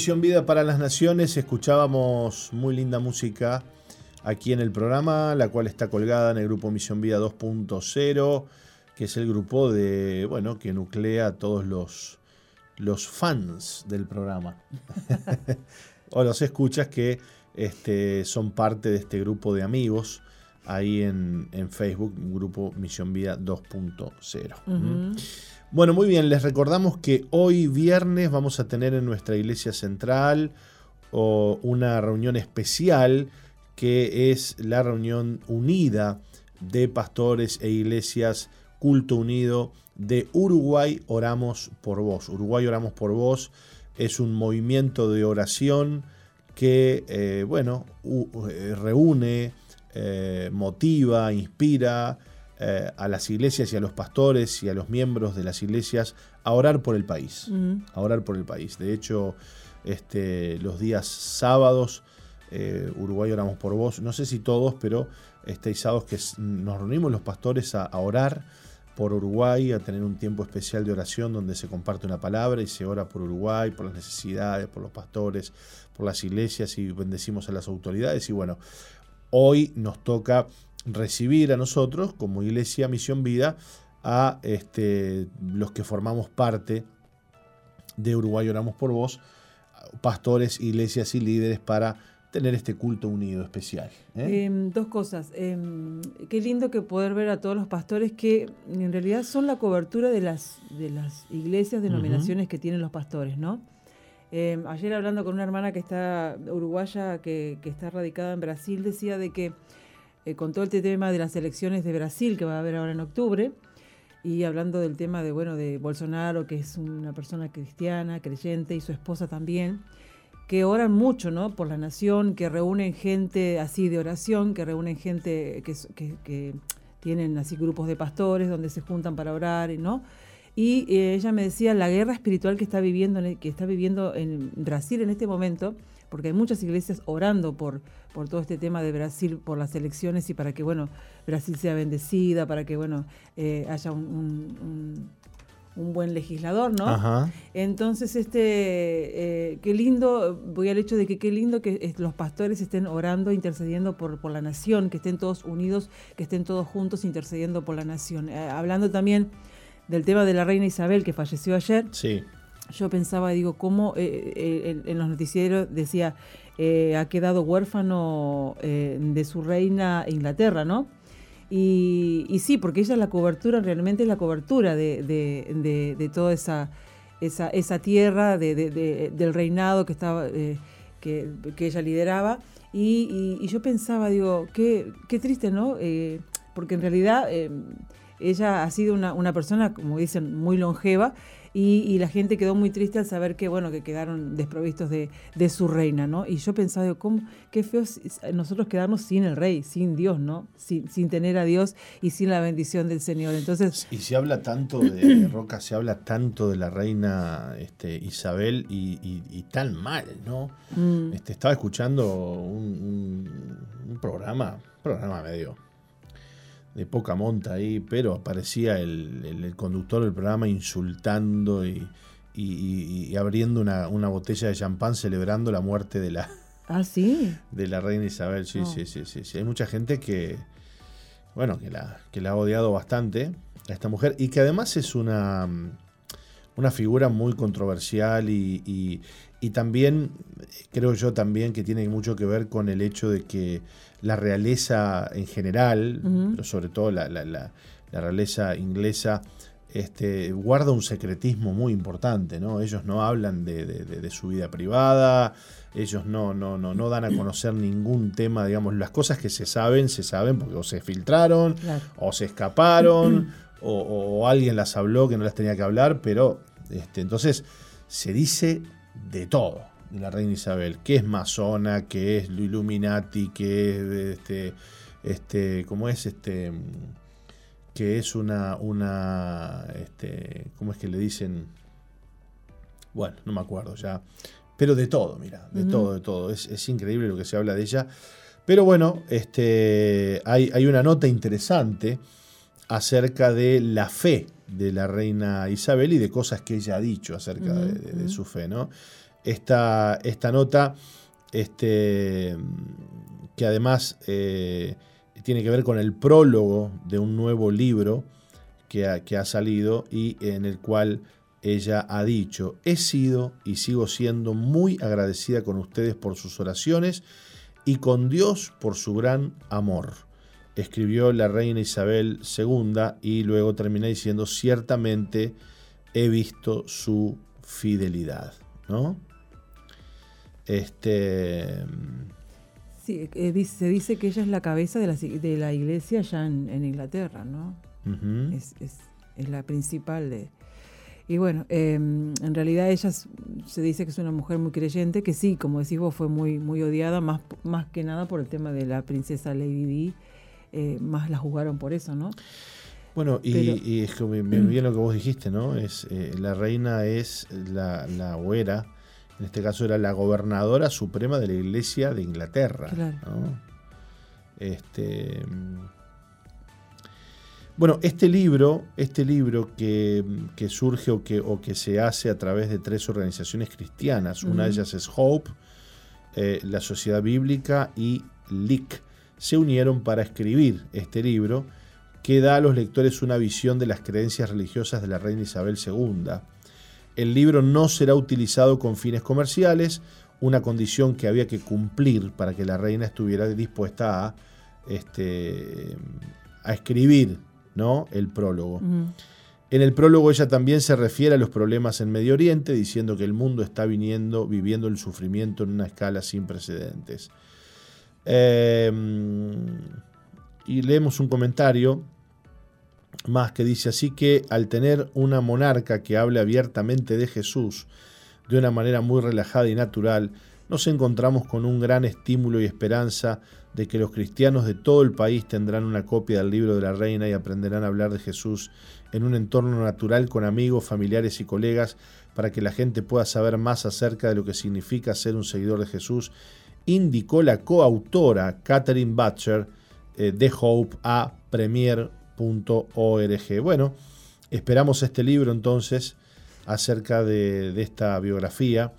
Misión Vida para las Naciones escuchábamos muy linda música aquí en el programa, la cual está colgada en el grupo Misión Vida 2.0, que es el grupo de, bueno, que nuclea a todos los, los fans del programa. o los escuchas que este, son parte de este grupo de amigos ahí en, en Facebook, grupo Misión Vida 2.0. Bueno, muy bien, les recordamos que hoy viernes vamos a tener en nuestra iglesia central una reunión especial que es la reunión unida de pastores e iglesias Culto Unido de Uruguay Oramos por Vos. Uruguay Oramos por Vos es un movimiento de oración que, eh, bueno, eh, reúne, eh, motiva, inspira, eh, a las iglesias y a los pastores y a los miembros de las iglesias a orar por el país. A orar por el país. De hecho, este, los días sábados, eh, Uruguay oramos por vos. No sé si todos, pero este, hay sábados que nos reunimos los pastores a, orar por Uruguay, a tener un tiempo especial de oración donde se comparte una palabra y se ora por Uruguay, por las necesidades, por los pastores, por las iglesias y bendecimos a las autoridades. Y bueno, hoy nos toca recibir a nosotros, como Iglesia Misión Vida, a este, los que formamos parte de Uruguay Oramos por Vos, pastores, iglesias y líderes para tener este culto unido especial. ¿eh? Em, dos cosas. Em, qué lindo que poder ver a todos los pastores que en realidad son la cobertura de las, de las iglesias, denominaciones que tienen los pastores, ¿no? Em, ayer hablando con una hermana que está uruguaya, que, que está radicada en Brasil, decía de que eh, con todo este tema de las elecciones de Brasil que va a haber ahora en octubre, y hablando del tema de, bueno, de Bolsonaro, que es una persona cristiana, creyente, y su esposa también, que oran mucho, ¿no? Por la nación, que reúnen gente así de oración, que reúnen gente que, tienen así grupos de pastores donde se juntan para orar, ¿no? Y eh, ella me decía la guerra espiritual que está viviendo, que está viviendo en Brasil en este momento, porque hay muchas iglesias orando por, por todo este tema de Brasil, por las elecciones y para que, bueno, Brasil sea bendecida, para que, bueno, eh, haya un, buen legislador, ¿no? Entonces, este, eh, qué lindo, voy al hecho de que qué lindo que los pastores estén orando, intercediendo por, por la nación, que estén todos unidos, que estén todos juntos intercediendo por la nación. Eh, hablando también del tema de la reina Isabel que falleció ayer. Sí yo pensaba, digo, cómo en, los noticieros decía, eh, ha quedado huérfano eh, de su reina Inglaterra, ¿no? Y, sí, porque ella es la cobertura, realmente es la cobertura de, toda esa, esa, tierra, del reinado que, estaba, eh, que, ella lideraba. Y, yo pensaba, digo, qué, qué triste, ¿no? porque en realidad ella ha sido una, una persona, como dicen, muy longeva y, la gente quedó muy triste al saber que, bueno, que quedaron desprovistos de, su reina, ¿no? Y yo pensaba, ¿cómo, qué feo nosotros quedarnos sin el rey, sin Dios, ¿no? Sin, sin tener a Dios y sin la bendición del Señor. Entonces... Y se habla tanto de, Roca, se habla tanto de la reina este, Isabel y, tan mal, ¿no? Mm. Este, estaba escuchando un, un programa, programa medio de poca monta ahí, pero aparecía el, conductor del programa insultando y, abriendo una, botella de champán celebrando la muerte de la, ah, ¿sí? de la reina Isabel. Sí, sí, sí, sí, sí. Hay mucha gente que, bueno, que la, que la ha odiado bastante a esta mujer y que además es una, una figura muy controversial y, y también, creo yo también que tiene mucho que ver con el hecho de que la realeza en general, pero sobre todo la, realeza inglesa, este, guarda un secretismo muy importante, ¿no? Ellos no hablan de, su vida privada, ellos no, no, no, no dan a conocer ningún tema, digamos, las cosas que se saben, se saben porque o se filtraron, o se escaparon, o, alguien las habló que no las tenía que hablar, pero este, entonces se dice de todo de la reina Isabel, que es masona, que es Illuminati, que es este, este, ¿cómo es este? que es una, una, este, ¿cómo es que le dicen? Bueno, no me acuerdo ya, pero de todo, mira, de todo, de todo, es, increíble lo que se habla de ella. Pero bueno, este, hay, hay una nota interesante acerca de la fe de la reina Isabel y de cosas que ella ha dicho acerca de, su fe, ¿no? esta, esta nota, este, que además eh, tiene que ver con el prólogo de un nuevo libro que ha, que ha salido y en el cual ella ha dicho, he sido y sigo siendo muy agradecida con ustedes por sus oraciones y con Dios por su gran amor. Escribió la reina Isabel II y luego termina diciendo, ciertamente he visto su fidelidad. ¿no? Este. Sí, eh, se dice que ella es la cabeza de la, de la iglesia allá en, Inglaterra, ¿no? es, la principal de. Y bueno, em, en realidad ella se dice que es una mujer muy creyente, que sí, como decís vos, fue muy, muy odiada, más, más que nada por el tema de la princesa Lady Di, eh, más la jugaron por eso, ¿no? Bueno, y, es que bien lo que vos dijiste, ¿no? Es, eh, la reina es la, la güera en este caso era la gobernadora suprema de la Iglesia de Inglaterra. Este, bueno, este libro, este libro que, surge o que, o que, se hace a través de tres organizaciones cristianas, una de ellas es Hope, eh, la Sociedad Bíblica y LIC, se unieron para escribir este libro que da a los lectores una visión de las creencias religiosas de la reina Isabel II el libro no será utilizado con fines comerciales, una condición que había que cumplir para que la reina estuviera dispuesta a, este, a escribir ¿no? el prólogo. En el prólogo ella también se refiere a los problemas en Medio Oriente, diciendo que el mundo está viniendo, viviendo el sufrimiento en una escala sin precedentes. Em, y leemos un comentario más que dice así que al tener una monarca que hable abiertamente de Jesús de una manera muy relajada y natural, nos encontramos con un gran estímulo y esperanza de que los cristianos de todo el país tendrán una copia del libro de la reina y aprenderán a hablar de Jesús en un entorno natural con amigos, familiares y colegas para que la gente pueda saber más acerca de lo que significa ser un seguidor de Jesús, indicó la coautora Catherine Butcher eh, de Hope a Premier bueno, esperamos este libro entonces acerca de, esta biografía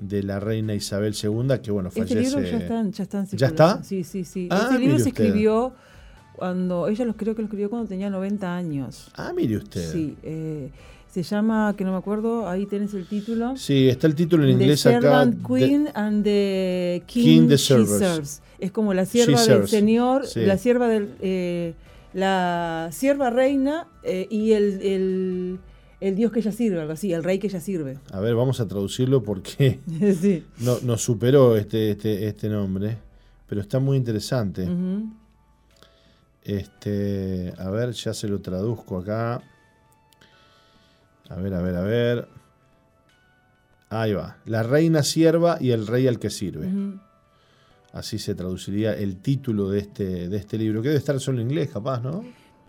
de la reina Isabel II, que bueno, fallece. Este libro ya está, ya ¿Ya está? Sí, sí, sí. Ah, este libro se escribió cuando, ella los creo que lo escribió cuando tenía 90 años. Ah, mire usted. Sí, eh, se llama, que no me acuerdo, ahí tenés el título. Sí, está el título en inglés the Servant Queen and the King, she serves. Es como la sierva del Señor, la sierva del... Eh, la sierva reina eh, y el, dios que ella sirve, algo así, el rey que ella sirve. A ver, vamos a traducirlo porque no, nos superó este, este, este nombre, pero está muy interesante. Este, a ver, ya se lo traduzco acá. A ver, a ver, a ver. Ahí va. La reina sierva y el rey al que sirve. Así se traduciría el título de este, de este libro, que debe estar solo en inglés, capaz, ¿no?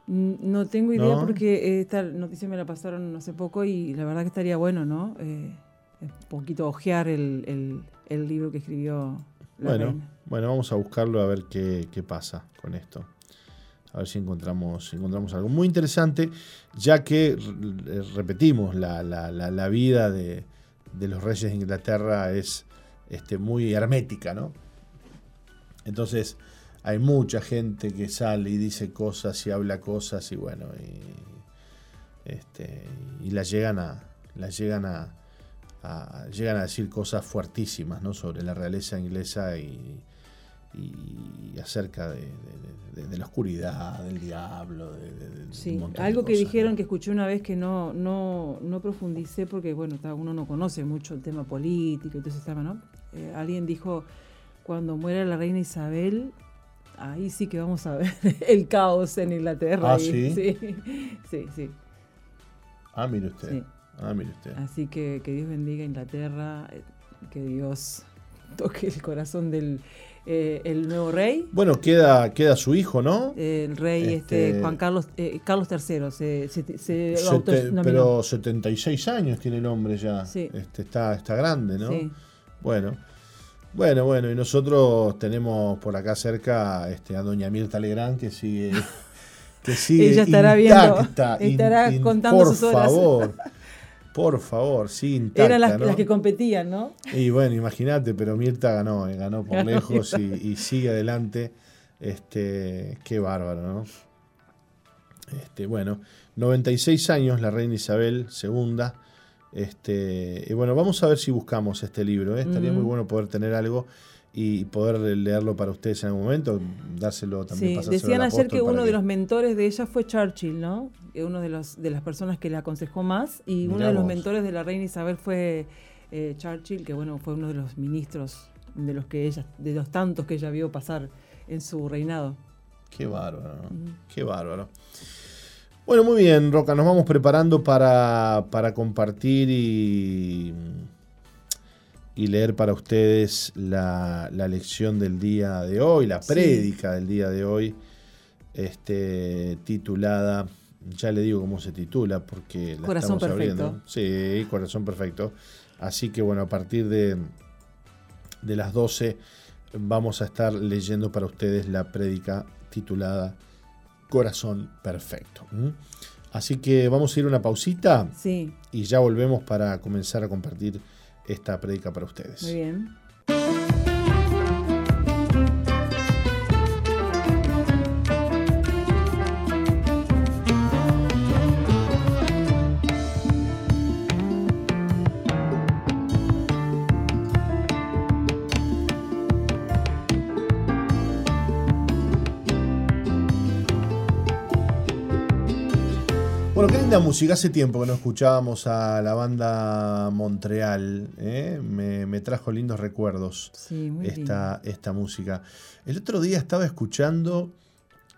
Mm, no tengo idea porque esta noticia me la pasaron hace poco y la verdad que estaría bueno, ¿no? Eh, un poquito ojear el, libro que escribió la bueno, Bueno, vamos a buscarlo a ver qué, pasa con esto. A ver si encontramos, encontramos algo muy interesante, ya que, repetimos, la, la, vida de, de, los reyes de Inglaterra es este, muy hermética, ¿no? Entonces, hay mucha gente que sale y dice cosas y habla cosas y bueno, y, este, y las llegan a, las llegan a, llegan a decir cosas fuertísimas ¿no? sobre la realeza inglesa y, y acerca de, la oscuridad, del diablo, de, sí, algo que dijeron que escuché una vez que no, no, no profundicé porque bueno, uno no conoce mucho el tema político y todo ese tema, ¿no? Eh, alguien dijo cuando muera la reina Isabel, ahí sí que vamos a ver el caos en Inglaterra. Ah, ¿sí? sí, sí, Ah, mire usted. Ah, mire usted. Así que que Dios bendiga a Inglaterra, eh, que Dios toque el corazón del eh, el nuevo rey. Bueno, queda, queda su hijo, ¿no? El rey este, este Juan Carlos eh, Carlos III se, se, Pero 76 años tiene el hombre ya. Sí. Este, está, está grande, ¿no? Sí. Bueno. Bueno, bueno, y nosotros tenemos por acá cerca este, a doña Mirta Legrand que sigue, que sigue Ella estará intacta, viendo, estará contando por sus horas. favor, por favor, sí, intacta. Eran las, que competían, ¿no? Y bueno, imagínate, pero Mirta ganó, eh, ganó por lejos y, sigue adelante. Este, qué bárbaro, ¿no? Este, bueno, 96 años la reina Isabel II este, y bueno, vamos a ver si buscamos este libro. ¿eh? Estaría muy bueno poder tener algo y poder leerlo para ustedes en algún momento, dárselo también. Sí, decían ayer que uno de los mentores de ella fue Churchill, ¿no? Uno de los de las personas que le aconsejó más y uno de los mentores de la reina Isabel fue eh, Churchill, que bueno fue uno de los ministros de los que ella, de los tantos que ella vio pasar en su reinado. Qué bárbaro, qué bárbaro. Bueno, muy bien, Roca, nos vamos preparando para, compartir y, y, leer para ustedes la, lección del día de hoy, la prédica del día de hoy, este, titulada, ya le digo cómo se titula porque la corazón estamos perfecto. abriendo. Sí, corazón perfecto. Así que bueno, a partir de, de las 12 vamos a estar leyendo para ustedes la prédica titulada corazón perfecto. Así que vamos a ir a una pausita sí. y ya volvemos para comenzar a compartir esta predica para ustedes. Muy bien. Música, hace tiempo que no escuchábamos a la banda Montreal, ¿eh? me, trajo lindos recuerdos esta, esta música. El otro día estaba escuchando,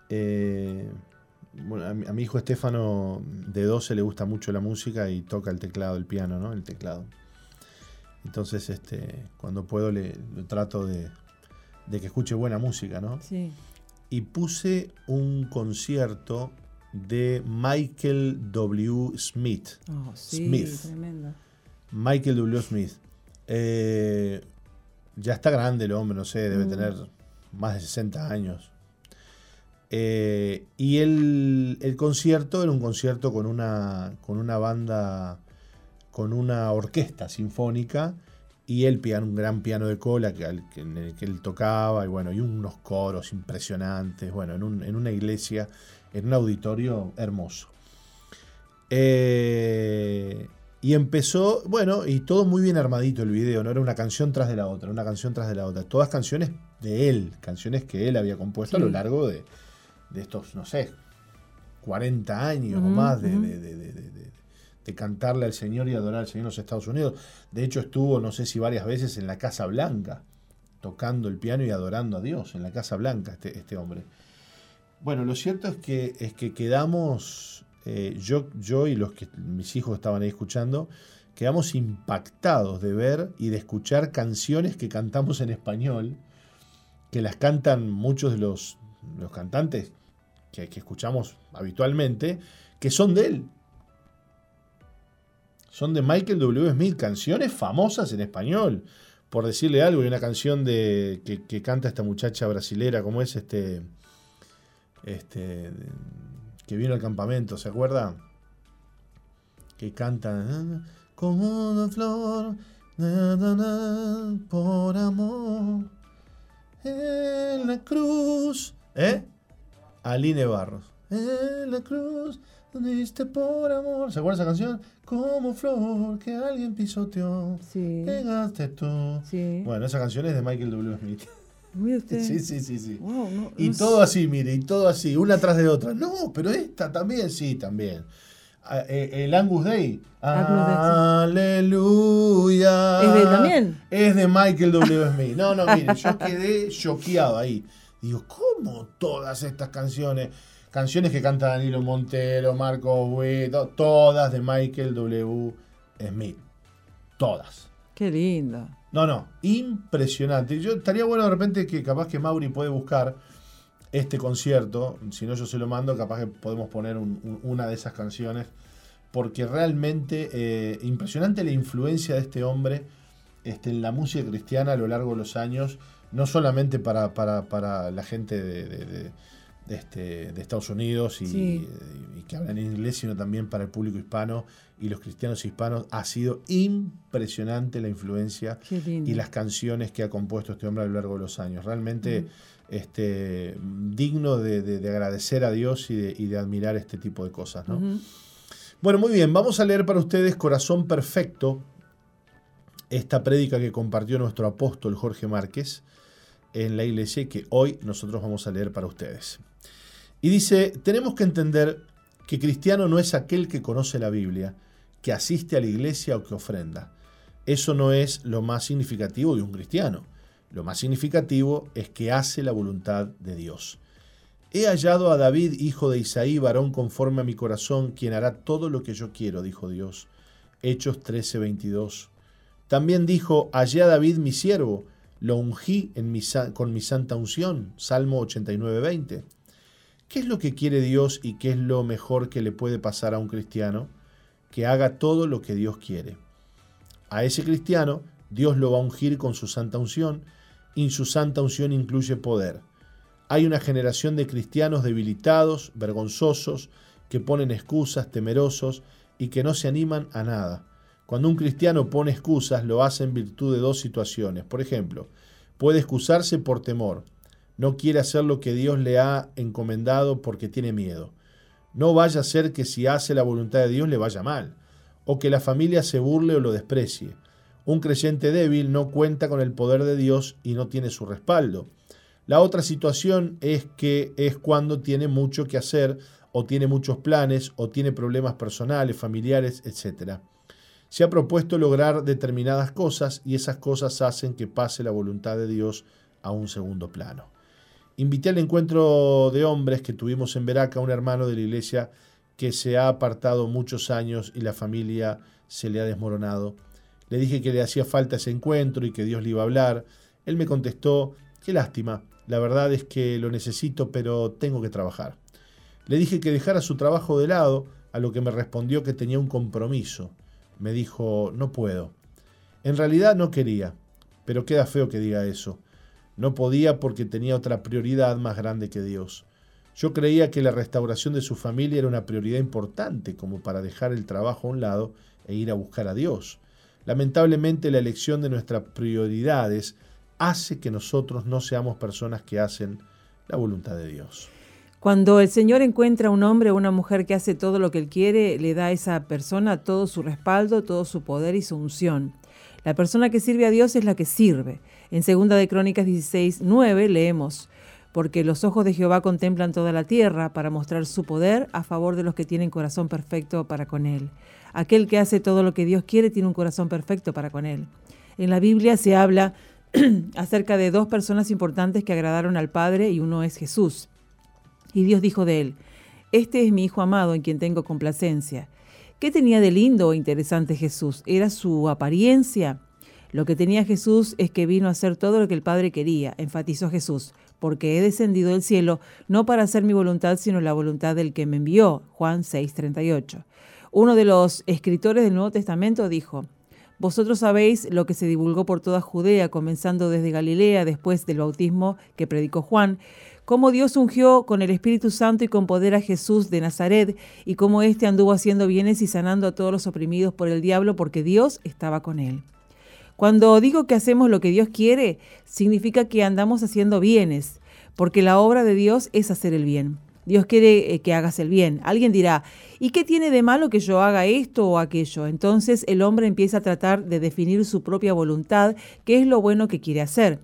eh, a, mi, hijo Estefano de 12 le gusta mucho la música y toca el teclado, el piano, ¿no? El teclado. Entonces, este, cuando puedo le, trato de, de, que escuche buena música, ¿no? Sí. Y puse un concierto de Michael W. Smith. Oh, Smith. Michael W. Smith. Eh, ya está grande el hombre, no sé, debe mm. tener más de 60 años. Eh, y el, el, concierto era un concierto con una, con una banda, con una orquesta sinfónica y él piano, un gran piano de cola que, en el que él tocaba y bueno, y unos coros impresionantes, bueno, en, en una iglesia en un auditorio hermoso. Eh, y empezó, bueno, y todo muy bien armadito el video, no era una canción tras de la otra, una canción tras de la otra. Todas canciones de él, canciones que él había compuesto a lo largo de, estos, no sé, 40 años o más de, de, cantarle al Señor y adorar al Señor en los Estados Unidos. De hecho, estuvo, no sé si varias veces en la Casa Blanca, tocando el piano y adorando a Dios en la Casa Blanca, este, este hombre. Bueno, lo cierto es que, es que quedamos, eh, yo, yo y los que mis hijos estaban ahí escuchando, quedamos impactados de ver y de escuchar canciones que cantamos en español, que las cantan muchos de los, los cantantes que, que escuchamos habitualmente, que son de él. Son de Michael W. Smith, canciones famosas en español. Por decirle algo, hay una canción de, que, que canta esta muchacha brasilera, como es este, este, que vino al campamento, ¿se acuerda? Que canta como una flor por amor en la cruz, ¿eh? Aline Barros, en la cruz diste por amor, ¿se acuerda esa canción? Como flor que alguien pisoteó, Sí. pegaste tú. Sí. Bueno, esa canción es de Michael W. Smith. Mire usted. Sí, sí, sí, sí. Wow, no- Y no sé. todo así, mire, y todo así, una tras de otra. No, pero esta también, sí, también. Ah, eh, El Angus Day. Aleluya. ¿Es de él también? Es de Michael W. Smith. No, no, mire, yo quedé choqueado ahí. Digo, ¿cómo todas estas canciones? Canciones que canta Danilo Montero, Marco Witt, to- todas de Michael W. Smith. Todas. Qué lindo. No, no, impresionante. Yo estaría bueno de repente que capaz que Mauri puede buscar este concierto. Si no, yo se lo mando, capaz que podemos poner un- un- una de esas canciones. Porque realmente eh, impresionante la influencia de este hombre este, en la música cristiana a lo largo de los años. No solamente para, para, para la gente de- de este, de Estados Unidos y, Sí. y que hablan en inglés, sino también para el público hispano y los cristianos hispanos. Ha sido impresionante la influencia y las canciones que ha compuesto este hombre a lo largo de los años. Realmente este, digno de, de- de agradecer a Dios y de, y de admirar este tipo de cosas. ¿no? Bueno, muy bien, vamos a leer para ustedes Corazón Perfecto, esta prédica que compartió nuestro apóstol Jorge Márquez en la iglesia y que hoy nosotros vamos a leer para ustedes. Y dice, tenemos que entender que cristiano no es aquel que conoce la Biblia, que asiste a la iglesia o que ofrenda. Eso no es lo más significativo de un cristiano. Lo más significativo es que hace la voluntad de Dios. He hallado a David, hijo de Isaí, varón conforme a mi corazón, quien hará todo lo que yo quiero, dijo Dios. Hechos 13:22. También dijo, hallé a David mi siervo, lo ungí con mi santa unción. Salmo 89:20. ¿Qué es lo que quiere Dios y qué es lo mejor que le puede pasar a un cristiano? Que haga todo lo que Dios quiere. A ese cristiano, Dios lo va a ungir con su santa unción, y su santa unción incluye poder. Hay una generación de cristianos debilitados, vergonzosos, que ponen excusas, temerosos y que no se animan a nada. Cuando un cristiano pone excusas, lo hace en virtud de dos situaciones. Por ejemplo, puede excusarse por temor. No quiere hacer lo que Dios le ha encomendado porque tiene miedo. No vaya a ser que si hace la voluntad de Dios le vaya mal, o que la familia se burle o lo desprecie. Un creyente débil no cuenta con el poder de Dios y no tiene su respaldo. La otra situación es que es cuando tiene mucho que hacer o tiene muchos planes o tiene problemas personales, familiares, etc. Se ha propuesto lograr determinadas cosas y esas cosas hacen que pase la voluntad de Dios a un segundo plano. Invité al encuentro de hombres que tuvimos en Veraca a un hermano de la iglesia que se ha apartado muchos años y la familia se le ha desmoronado. Le dije que le hacía falta ese encuentro y que Dios le iba a hablar. Él me contestó, qué lástima, la verdad es que lo necesito, pero tengo que trabajar. Le dije que dejara su trabajo de lado, a lo que me respondió que tenía un compromiso. Me dijo, no puedo. En realidad no quería, pero queda feo que diga eso. No podía porque tenía otra prioridad más grande que Dios. Yo creía que la restauración de su familia era una prioridad importante como para dejar el trabajo a un lado e ir a buscar a Dios. Lamentablemente la elección de nuestras prioridades hace que nosotros no seamos personas que hacen la voluntad de Dios. Cuando el Señor encuentra a un hombre o una mujer que hace todo lo que Él quiere, le da a esa persona todo su respaldo, todo su poder y su unción. La persona que sirve a Dios es la que sirve. En 2 de Crónicas 16, 9 leemos, porque los ojos de Jehová contemplan toda la tierra para mostrar su poder a favor de los que tienen corazón perfecto para con Él. Aquel que hace todo lo que Dios quiere tiene un corazón perfecto para con Él. En la Biblia se habla acerca de dos personas importantes que agradaron al Padre y uno es Jesús. Y Dios dijo de él, Este es mi Hijo amado en quien tengo complacencia. ¿Qué tenía de lindo o interesante Jesús? ¿Era su apariencia? Lo que tenía Jesús es que vino a hacer todo lo que el Padre quería, enfatizó Jesús, porque he descendido del cielo no para hacer mi voluntad, sino la voluntad del que me envió. Juan 6:38. Uno de los escritores del Nuevo Testamento dijo, Vosotros sabéis lo que se divulgó por toda Judea, comenzando desde Galilea, después del bautismo que predicó Juan, cómo Dios ungió con el Espíritu Santo y con poder a Jesús de Nazaret, y cómo éste anduvo haciendo bienes y sanando a todos los oprimidos por el diablo, porque Dios estaba con él. Cuando digo que hacemos lo que Dios quiere, significa que andamos haciendo bienes, porque la obra de Dios es hacer el bien. Dios quiere eh, que hagas el bien. Alguien dirá, ¿y qué tiene de malo que yo haga esto o aquello? Entonces el hombre empieza a tratar de definir su propia voluntad, qué es lo bueno que quiere hacer.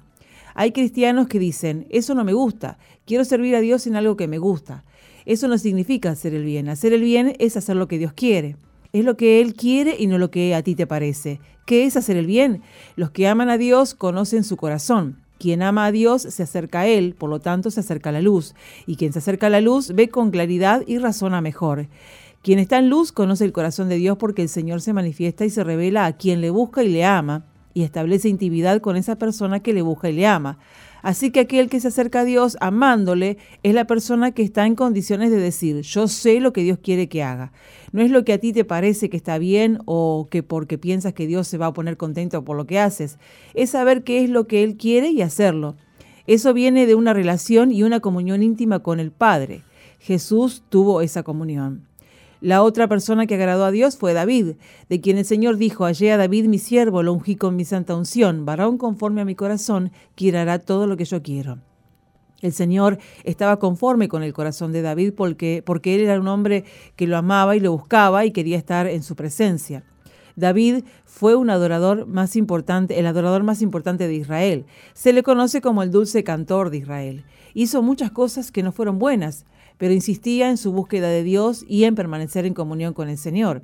Hay cristianos que dicen, eso no me gusta, quiero servir a Dios en algo que me gusta. Eso no significa hacer el bien. Hacer el bien es hacer lo que Dios quiere. Es lo que Él quiere y no lo que a ti te parece. ¿Qué es hacer el bien? Los que aman a Dios conocen su corazón. Quien ama a Dios se acerca a Él, por lo tanto se acerca a la luz. Y quien se acerca a la luz ve con claridad y razona mejor. Quien está en luz conoce el corazón de Dios porque el Señor se manifiesta y se revela a quien le busca y le ama, y establece intimidad con esa persona que le busca y le ama. Así que aquel que se acerca a Dios amándole es la persona que está en condiciones de decir, yo sé lo que Dios quiere que haga. No es lo que a ti te parece que está bien o que porque piensas que Dios se va a poner contento por lo que haces. Es saber qué es lo que Él quiere y hacerlo. Eso viene de una relación y una comunión íntima con el Padre. Jesús tuvo esa comunión. La otra persona que agradó a Dios fue David, de quien el Señor dijo, Hallé a David mi siervo, lo ungí con mi santa unción, varón conforme a mi corazón, quien hará todo lo que yo quiero. El Señor estaba conforme con el corazón de David porque, porque él era un hombre que lo amaba y lo buscaba y quería estar en su presencia. David fue un adorador más importante, el adorador más importante de Israel. Se le conoce como el dulce cantor de Israel. Hizo muchas cosas que no fueron buenas, pero insistía en su búsqueda de Dios y en permanecer en comunión con el Señor.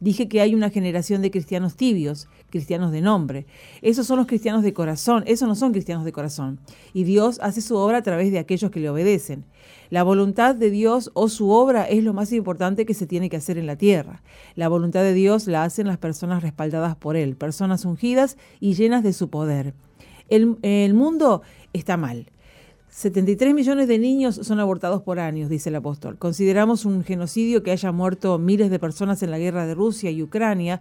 Dije que hay una generación de cristianos tibios, cristianos de nombre. Esos son los cristianos de corazón, esos no son cristianos de corazón. Y Dios hace su obra a través de aquellos que le obedecen. La voluntad de Dios o su obra es lo más importante que se tiene que hacer en la tierra. La voluntad de Dios la hacen las personas respaldadas por Él, personas ungidas y llenas de su poder. El, mundo está mal. 73 millones de niños son abortados por años, dice el apóstol. Consideramos un genocidio que haya muerto miles de personas en la guerra de Rusia y Ucrania,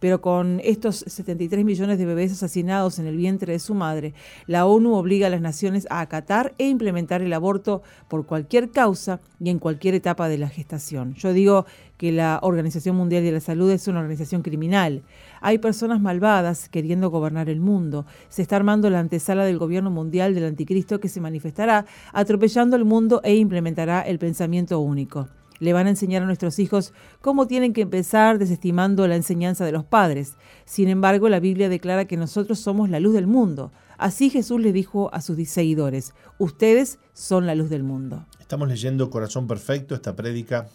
pero con estos 73 millones de bebés asesinados en el vientre de su madre, la ONU obliga a las naciones a acatar e implementar el aborto por cualquier causa y en cualquier etapa de la gestación. Yo digo que la Organización Mundial de la Salud es una organización criminal. Hay personas malvadas queriendo gobernar el mundo. Se está armando la antesala del gobierno mundial del anticristo que se manifestará atropellando el mundo e implementará el pensamiento único le van a enseñar a nuestros hijos cómo tienen que empezar desestimando la enseñanza de los padres. Sin embargo, la Biblia declara que nosotros somos la luz del mundo. Así Jesús le dijo a sus seguidores, ustedes son la luz del mundo. Estamos leyendo Corazón Perfecto, esta prédica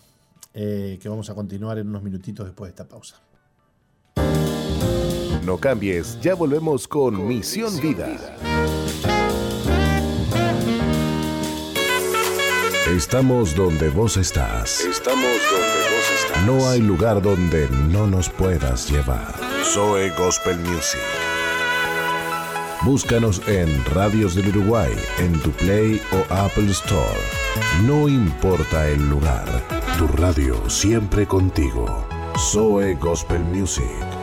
eh, que vamos a continuar en unos minutitos después de esta pausa. No cambies, ya volvemos con Misión Vida. Estamos donde vos estás. Estamos donde vos estás. No hay lugar donde no nos puedas llevar. Zoe Gospel Music. Búscanos en Radios del Uruguay, en tu Play o Apple Store. No importa el lugar, tu radio siempre contigo. Zoe Gospel Music.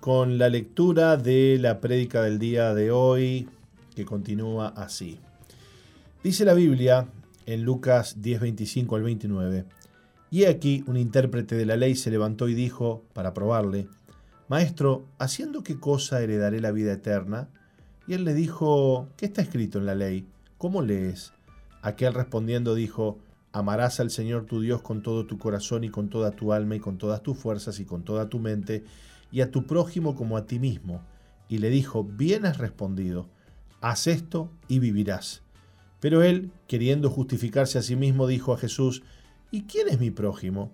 Con la lectura de la prédica del día de hoy, que continúa así. Dice la Biblia en Lucas 10, 25 al 29, y aquí un intérprete de la ley se levantó y dijo, para probarle, Maestro, ¿haciendo qué cosa heredaré la vida eterna? Y él le dijo, ¿qué está escrito en la ley? ¿Cómo lees? Aquel respondiendo dijo, Amarás al Señor tu Dios con todo tu corazón y con toda tu alma y con todas tus fuerzas y con toda tu mente, y a tu prójimo como a ti mismo. Y le dijo, bien has respondido, haz esto y vivirás. Pero él, queriendo justificarse a sí mismo, dijo a Jesús, ¿y quién es mi prójimo?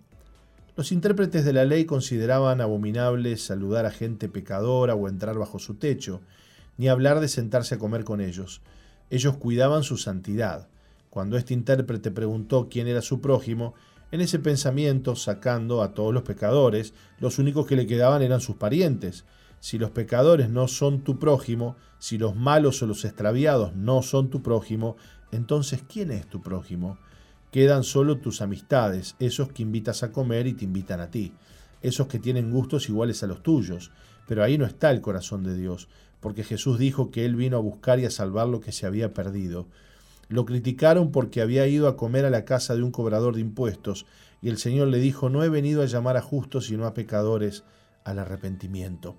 Los intérpretes de la ley consideraban abominable saludar a gente pecadora o entrar bajo su techo, ni hablar de sentarse a comer con ellos. Ellos cuidaban su santidad. Cuando este intérprete preguntó quién era su prójimo, en ese pensamiento, sacando a todos los pecadores, los únicos que le quedaban eran sus parientes. Si los pecadores no son tu prójimo, si los malos o los extraviados no son tu prójimo, entonces ¿quién es tu prójimo? Quedan solo tus amistades, esos que invitas a comer y te invitan a ti, esos que tienen gustos iguales a los tuyos. Pero ahí no está el corazón de Dios, porque Jesús dijo que Él vino a buscar y a salvar lo que se había perdido. Lo criticaron porque había ido a comer a la casa de un cobrador de impuestos, y el Señor le dijo, no he venido a llamar a justos sino a pecadores al arrepentimiento.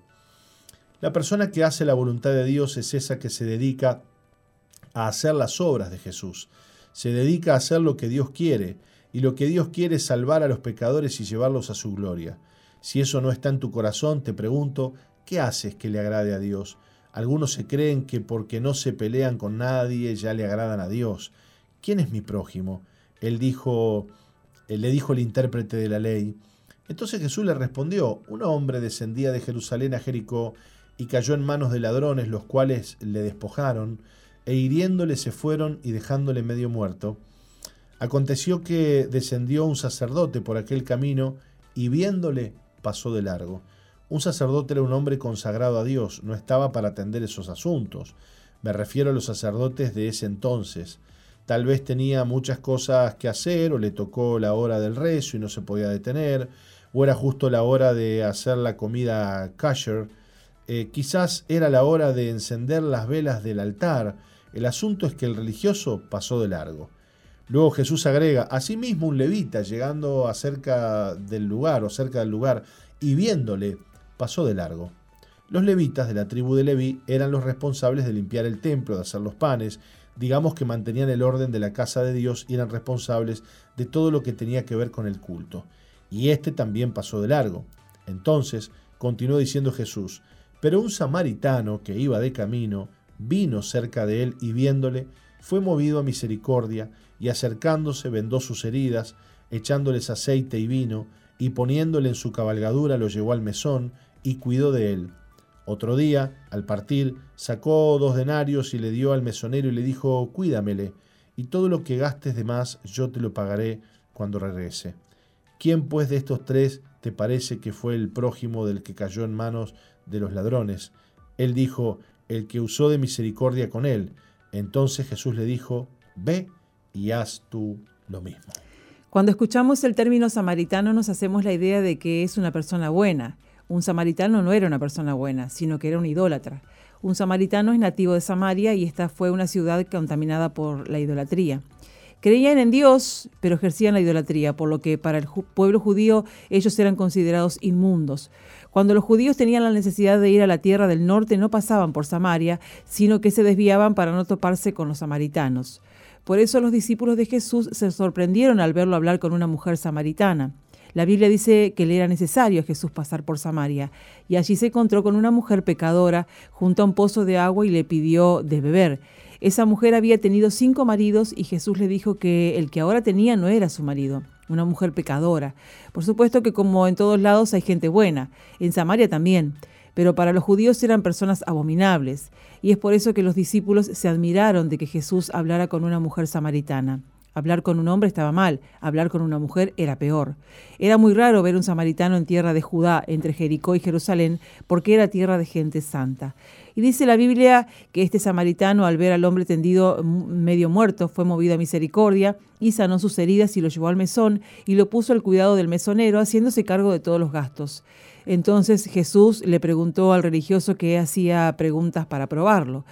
La persona que hace la voluntad de Dios es esa que se dedica a hacer las obras de Jesús, se dedica a hacer lo que Dios quiere, y lo que Dios quiere es salvar a los pecadores y llevarlos a su gloria. Si eso no está en tu corazón, te pregunto, ¿qué haces que le agrade a Dios? Algunos se creen que porque no se pelean con nadie ya le agradan a Dios. ¿Quién es mi prójimo? Él dijo, él le dijo el intérprete de la ley. Entonces Jesús le respondió, un hombre descendía de Jerusalén a Jericó y cayó en manos de ladrones, los cuales le despojaron, e hiriéndole se fueron y dejándole medio muerto. Aconteció que descendió un sacerdote por aquel camino y viéndole pasó de largo. Un sacerdote era un hombre consagrado a Dios, no estaba para atender esos asuntos. Me refiero a los sacerdotes de ese entonces. Tal vez tenía muchas cosas que hacer, o le tocó la hora del rezo y no se podía detener, o era justo la hora de hacer la comida kasher. Eh, quizás era la hora de encender las velas del altar. El asunto es que el religioso pasó de largo. Luego Jesús agrega, asimismo un levita llegando a cerca del lugar o cerca del lugar y viéndole, pasó de largo. Los levitas de la tribu de Leví eran los responsables de limpiar el templo, de hacer los panes, digamos que mantenían el orden de la casa de Dios y eran responsables de todo lo que tenía que ver con el culto. Y este también pasó de largo. Entonces, continuó diciendo Jesús, pero un samaritano que iba de camino, vino cerca de él y viéndole, fue movido a misericordia, y acercándose vendó sus heridas, echándoles aceite y vino, y poniéndole en su cabalgadura lo llevó al mesón y cuidó de él. Otro día, al partir, sacó dos denarios y le dio al mesonero y le dijo, cuídamele, y todo lo que gastes de más yo te lo pagaré cuando regrese. ¿Quién pues de estos tres te parece que fue el prójimo del que cayó en manos de los ladrones? Él dijo, el que usó de misericordia con él. Entonces Jesús le dijo, ve y haz tú lo mismo. Cuando escuchamos el término samaritano nos hacemos la idea de que es una persona buena. Un samaritano no era una persona buena, sino que era un idólatra. Un samaritano es nativo de Samaria y esta fue una ciudad contaminada por la idolatría. Creían en Dios, pero ejercían la idolatría, por lo que para el pueblo judío ellos eran considerados inmundos. Cuando los judíos tenían la necesidad de ir a la tierra del norte no pasaban por Samaria, sino que se desviaban para no toparse con los samaritanos. Por eso los discípulos de Jesús se sorprendieron al verlo hablar con una mujer samaritana. La Biblia dice que le era necesario a Jesús pasar por Samaria, y allí se encontró con una mujer pecadora junto a un pozo de agua y le pidió de beber. Esa mujer había tenido cinco maridos y Jesús le dijo que el que ahora tenía no era su marido, una mujer pecadora. Por supuesto que como en todos lados hay gente buena, en Samaria también pero para los judíos eran personas abominables, y es por eso que los discípulos se admiraron de que Jesús hablara con una mujer samaritana. Hablar con un hombre estaba mal, hablar con una mujer era peor. Era muy raro ver un samaritano en tierra de Judá, entre Jericó y Jerusalén, porque era tierra de gente santa. Y dice la Biblia que este samaritano, al ver al hombre tendido medio muerto, fue movido a misericordia y sanó sus heridas y lo llevó al mesón y lo puso al cuidado del mesonero, haciéndose cargo de todos los gastos. Entonces Jesús le preguntó al religioso que hacía preguntas para probarlo.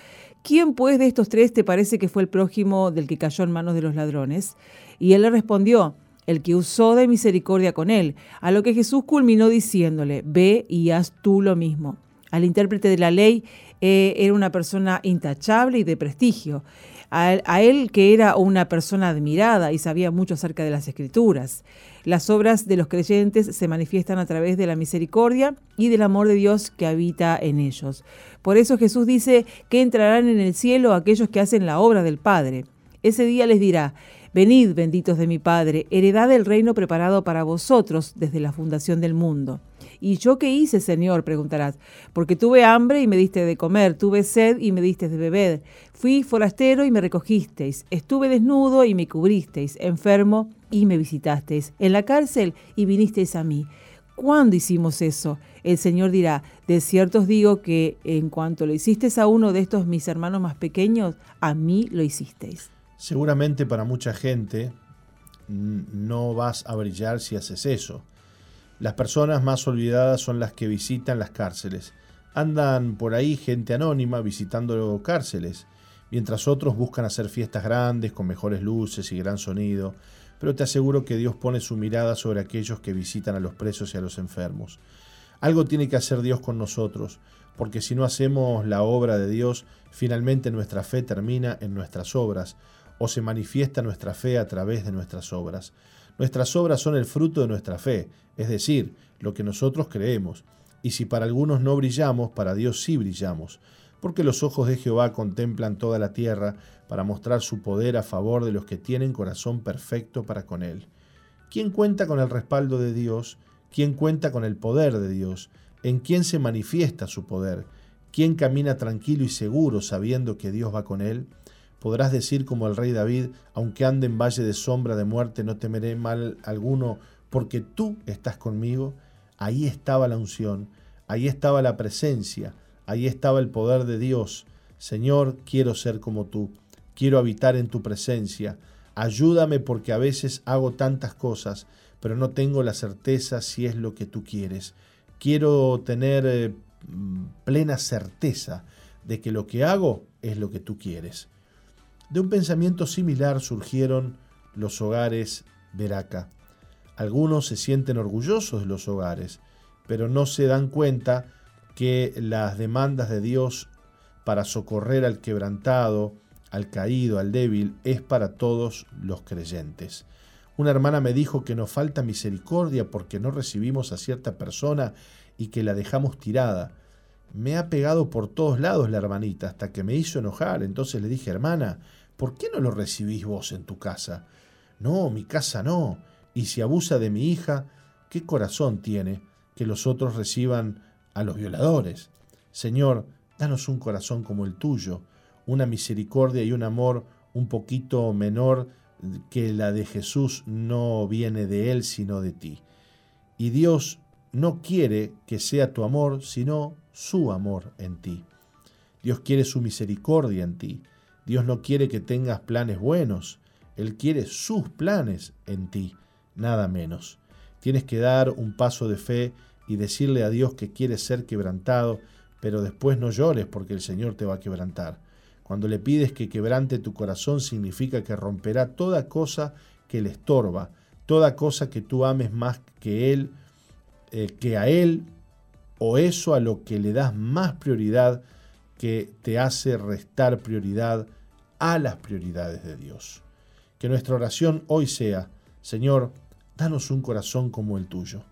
¿Quién pues de estos tres te parece que fue el prójimo del que cayó en manos de los ladrones? Y él le respondió, el que usó de misericordia con él, a lo que Jesús culminó diciéndole, ve y haz tú lo mismo. Al intérprete de la ley eh, era una persona intachable y de prestigio. A él, que era una persona admirada y sabía mucho acerca de las escrituras. Las obras de los creyentes se manifiestan a través de la misericordia y del amor de Dios que habita en ellos. Por eso Jesús dice que entrarán en el cielo aquellos que hacen la obra del Padre. Ese día les dirá, Venid, benditos de mi Padre, heredad del reino preparado para vosotros desde la fundación del mundo. ¿Y yo qué hice, Señor? preguntarás. Porque tuve hambre y me diste de comer, tuve sed y me diste de beber, fui forastero y me recogisteis, estuve desnudo y me cubristeis, enfermo y me visitasteis, en la cárcel y vinisteis a mí. ¿Cuándo hicimos eso? El Señor dirá, de cierto os digo que en cuanto lo hicisteis a uno de estos mis hermanos más pequeños, a mí lo hicisteis. Seguramente para mucha gente no vas a brillar si haces eso. Las personas más olvidadas son las que visitan las cárceles. Andan por ahí gente anónima visitando cárceles, mientras otros buscan hacer fiestas grandes con mejores luces y gran sonido, pero te aseguro que Dios pone su mirada sobre aquellos que visitan a los presos y a los enfermos. Algo tiene que hacer Dios con nosotros, porque si no hacemos la obra de Dios, finalmente nuestra fe termina en nuestras obras, o se manifiesta nuestra fe a través de nuestras obras. Nuestras obras son el fruto de nuestra fe, es decir, lo que nosotros creemos. Y si para algunos no brillamos, para Dios sí brillamos, porque los ojos de Jehová contemplan toda la tierra para mostrar su poder a favor de los que tienen corazón perfecto para con Él. ¿Quién cuenta con el respaldo de Dios? ¿Quién cuenta con el poder de Dios? ¿En quién se manifiesta su poder? ¿Quién camina tranquilo y seguro sabiendo que Dios va con él? Podrás decir como el rey David, aunque ande en valle de sombra de muerte, no temeré mal alguno, porque tú estás conmigo. Ahí estaba la unción, ahí estaba la presencia, ahí estaba el poder de Dios. Señor, quiero ser como tú, quiero habitar en tu presencia. Ayúdame porque a veces hago tantas cosas, pero no tengo la certeza si es lo que tú quieres. Quiero tener eh, plena certeza de que lo que hago es lo que tú quieres. De un pensamiento similar surgieron los hogares Veraca. Algunos se sienten orgullosos de los hogares, pero no se dan cuenta que las demandas de Dios para socorrer al quebrantado, al caído, al débil, es para todos los creyentes. Una hermana me dijo que nos falta misericordia porque no recibimos a cierta persona y que la dejamos tirada. Me ha pegado por todos lados la hermanita hasta que me hizo enojar. Entonces le dije, hermana, ¿por qué no lo recibís vos en tu casa? No, mi casa no. Y si abusa de mi hija, ¿qué corazón tiene que los otros reciban a los violadores? Señor, danos un corazón como el tuyo, una misericordia y un amor un poquito menor que la de Jesús no viene de Él, sino de ti. Y Dios no quiere que sea tu amor, sino su amor en ti. Dios quiere su misericordia en ti. Dios no quiere que tengas planes buenos, Él quiere sus planes en ti, nada menos. Tienes que dar un paso de fe y decirle a Dios que quieres ser quebrantado, pero después no llores porque el Señor te va a quebrantar. Cuando le pides que quebrante tu corazón significa que romperá toda cosa que le estorba, toda cosa que tú ames más que Él, eh, que a Él, o eso a lo que le das más prioridad que te hace restar prioridad a las prioridades de Dios. Que nuestra oración hoy sea, Señor, danos un corazón como el tuyo.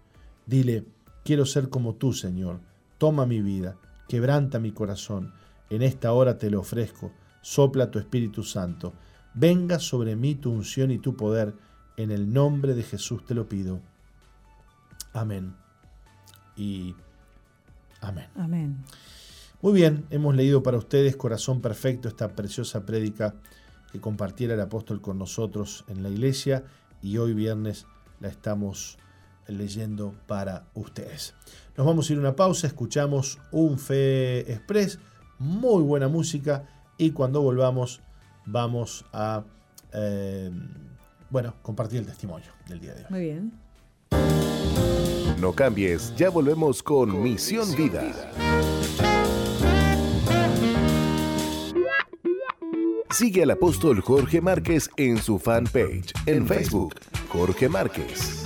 Dile, quiero ser como tú, Señor. Toma mi vida, quebranta mi corazón. En esta hora te lo ofrezco. Sopla tu Espíritu Santo. Venga sobre mí tu unción y tu poder. En el nombre de Jesús te lo pido. Amén. Y amén. Amén. Muy bien, hemos leído para ustedes Corazón Perfecto, esta preciosa prédica que compartiera el apóstol con nosotros en la iglesia y hoy viernes la estamos leyendo para ustedes. Nos vamos a ir a una pausa, escuchamos un Fe Express, muy buena música y cuando volvamos vamos a eh, bueno, compartir el testimonio del día de hoy. Muy bien. No cambies, ya volvemos con Misión Vida. Sigue al apóstol Jorge Márquez en su fanpage en Facebook, Jorge Márquez.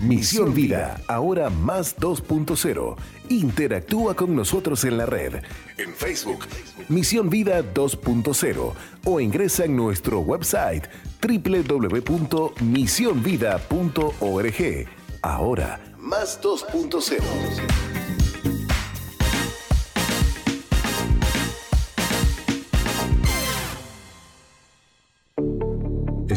Misión Vida, ahora más 2.0. Interactúa con nosotros en la red, en Facebook, Misión Vida 2.0 o ingresa en nuestro website www.misionvida.org. Ahora, más 2.0.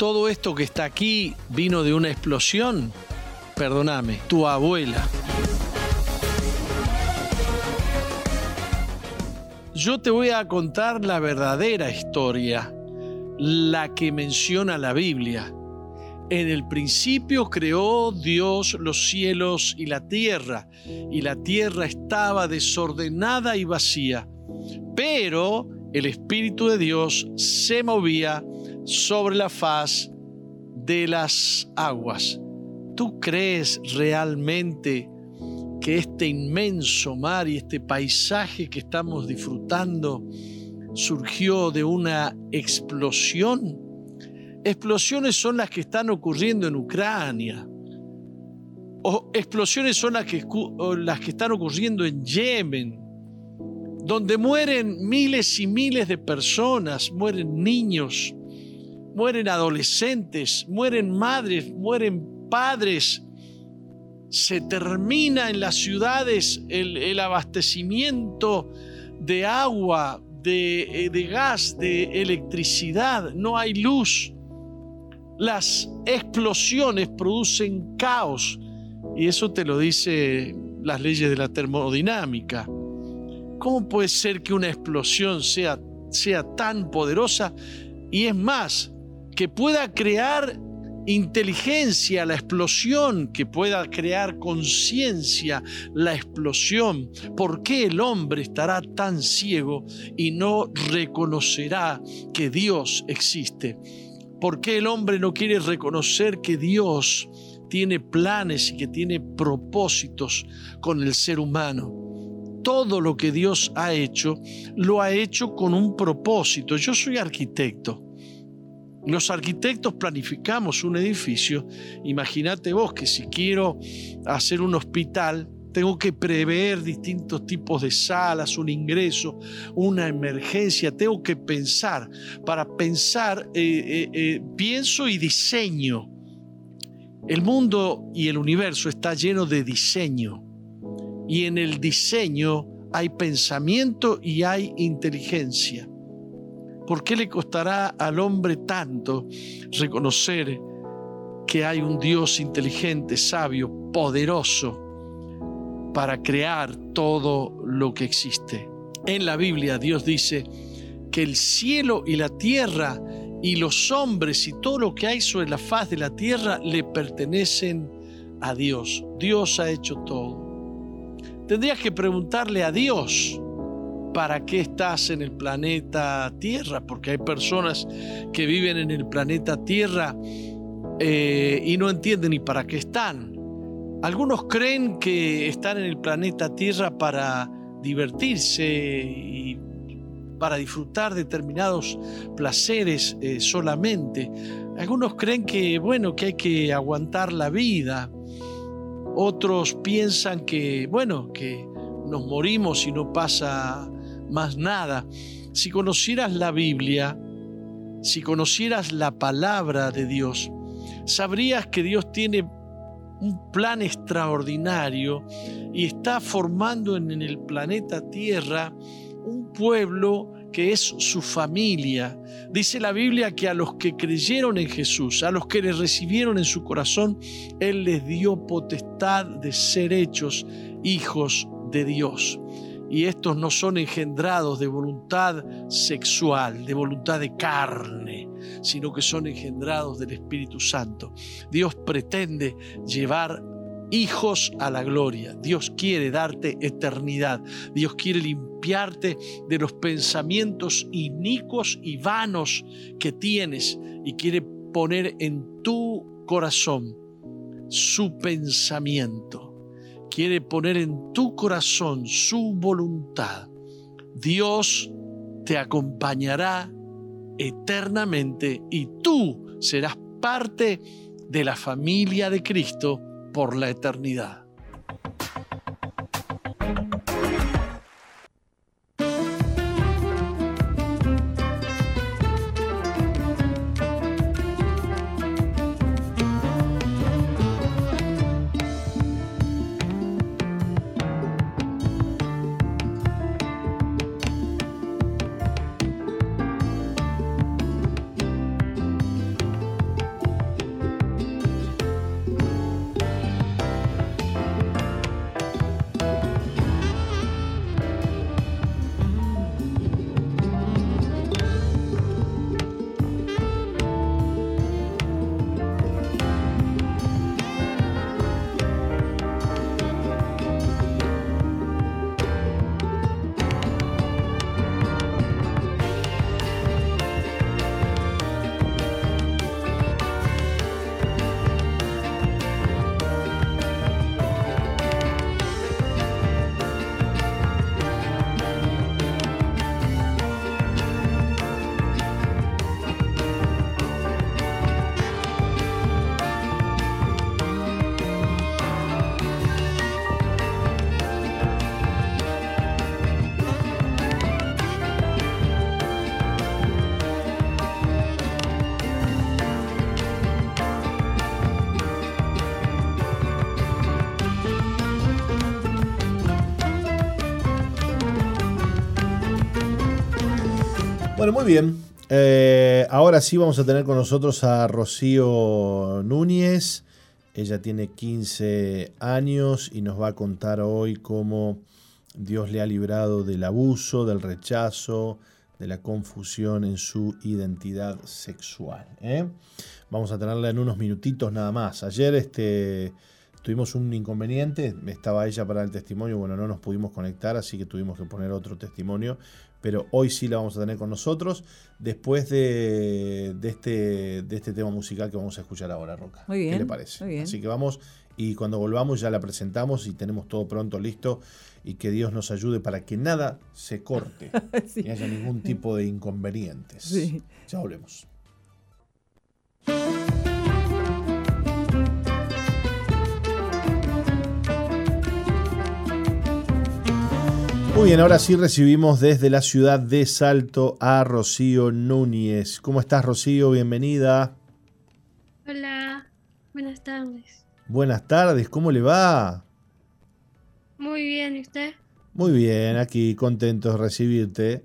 Todo esto que está aquí vino de una explosión, perdóname, tu abuela. Yo te voy a contar la verdadera historia, la que menciona la Biblia. En el principio creó Dios los cielos y la tierra, y la tierra estaba desordenada y vacía, pero el Espíritu de Dios se movía sobre la faz de las aguas. ¿Tú crees realmente que este inmenso mar y este paisaje que estamos disfrutando surgió de una explosión? Explosiones son las que están ocurriendo en Ucrania. O explosiones son las que, las que están ocurriendo en Yemen, donde mueren miles y miles de personas, mueren niños, mueren adolescentes, mueren madres, mueren padres. Se termina en las ciudades el, abastecimiento de agua, de, eh, de gas, de electricidad, no hay luz. Las explosiones producen caos y eso te lo dice las leyes de la termodinámica. ¿Cómo puede ser que una explosión sea, sea tan poderosa? Y es más, que pueda crear inteligencia, la explosión, que pueda crear conciencia, la explosión. ¿Por qué el hombre estará tan ciego y no reconocerá que Dios existe? ¿Por qué el hombre no quiere reconocer que Dios tiene planes y que tiene propósitos con el ser humano? Todo lo que Dios ha hecho, lo ha hecho con un propósito. Yo soy arquitecto los arquitectos planificamos un edificio. Imagínate vos que si quiero hacer un hospital, tengo que prever distintos tipos de salas, un ingreso, una emergencia. Tengo que pensar. Para pensar, eh, eh, eh, pienso y diseño. El mundo y el universo está lleno de diseño. Y en el diseño hay pensamiento y hay inteligencia. ¿Por qué le costará al hombre tanto reconocer que hay un Dios inteligente, sabio, poderoso para crear todo lo que existe? En la Biblia Dios dice que el cielo y la tierra y los hombres y todo lo que hay sobre la faz de la tierra le pertenecen a Dios. Dios ha hecho todo. Tendrías que preguntarle a Dios para qué estás en el planeta Tierra, porque hay personas que viven en el planeta Tierra eh, y no entienden ni para qué están. Algunos creen que están en el planeta Tierra para divertirse y para disfrutar determinados placeres eh, solamente. Algunos creen que, bueno, que hay que aguantar la vida. Otros piensan que, bueno, que nos morimos y no pasa más nada. si conocieras la Biblia, si conocieras la palabra de Dios, sabrías que Dios tiene un plan extraordinario y está formando en el planeta Tierra un pueblo que es su familia. Dice la Biblia que a los que creyeron en Jesús, a los que le recibieron en su corazón, Él les dio potestad de ser hechos hijos de Dios. Y estos no son engendrados de voluntad sexual, de voluntad de carne, sino que son engendrados del Espíritu Santo. Dios pretende llevar hijos a la gloria. Dios quiere darte eternidad. Dios quiere limpiarte de los pensamientos inicuos y vanos que tienes y quiere poner en tu corazón su pensamiento. Quiere poner en tu corazón su voluntad. Dios te acompañará eternamente y tú serás parte de la familia de Cristo por la eternidad. Bueno, muy bien. Eh, ahora sí vamos a tener con nosotros a Rocío Núñez. Ella tiene 15 años y nos va a contar hoy cómo Dios le ha librado del abuso, del rechazo, de la confusión en su identidad sexual. ¿eh? Vamos a tenerla en unos minutitos nada más. Ayer este, tuvimos un inconveniente, estaba ella para el testimonio, bueno, no nos pudimos conectar, así que tuvimos que poner otro testimonio pero hoy sí la vamos a tener con nosotros después de, este, de este tema musical que vamos a escuchar ahora, Roca. Muy bien. ¿Qué le parece? Así que vamos y cuando volvamos ya la presentamos y tenemos todo pronto listo y que Dios nos ayude para que nada se corte, ni haya ningún tipo de inconvenientes. Ya volvemos. Muy bien, ahora sí recibimos desde la ciudad de Salto a Rocío Núñez. ¿Cómo estás, Rocío? Bienvenida. Hola, buenas tardes. Buenas tardes, ¿cómo le va? Muy bien, ¿y usted? Muy bien, aquí contentos de recibirte.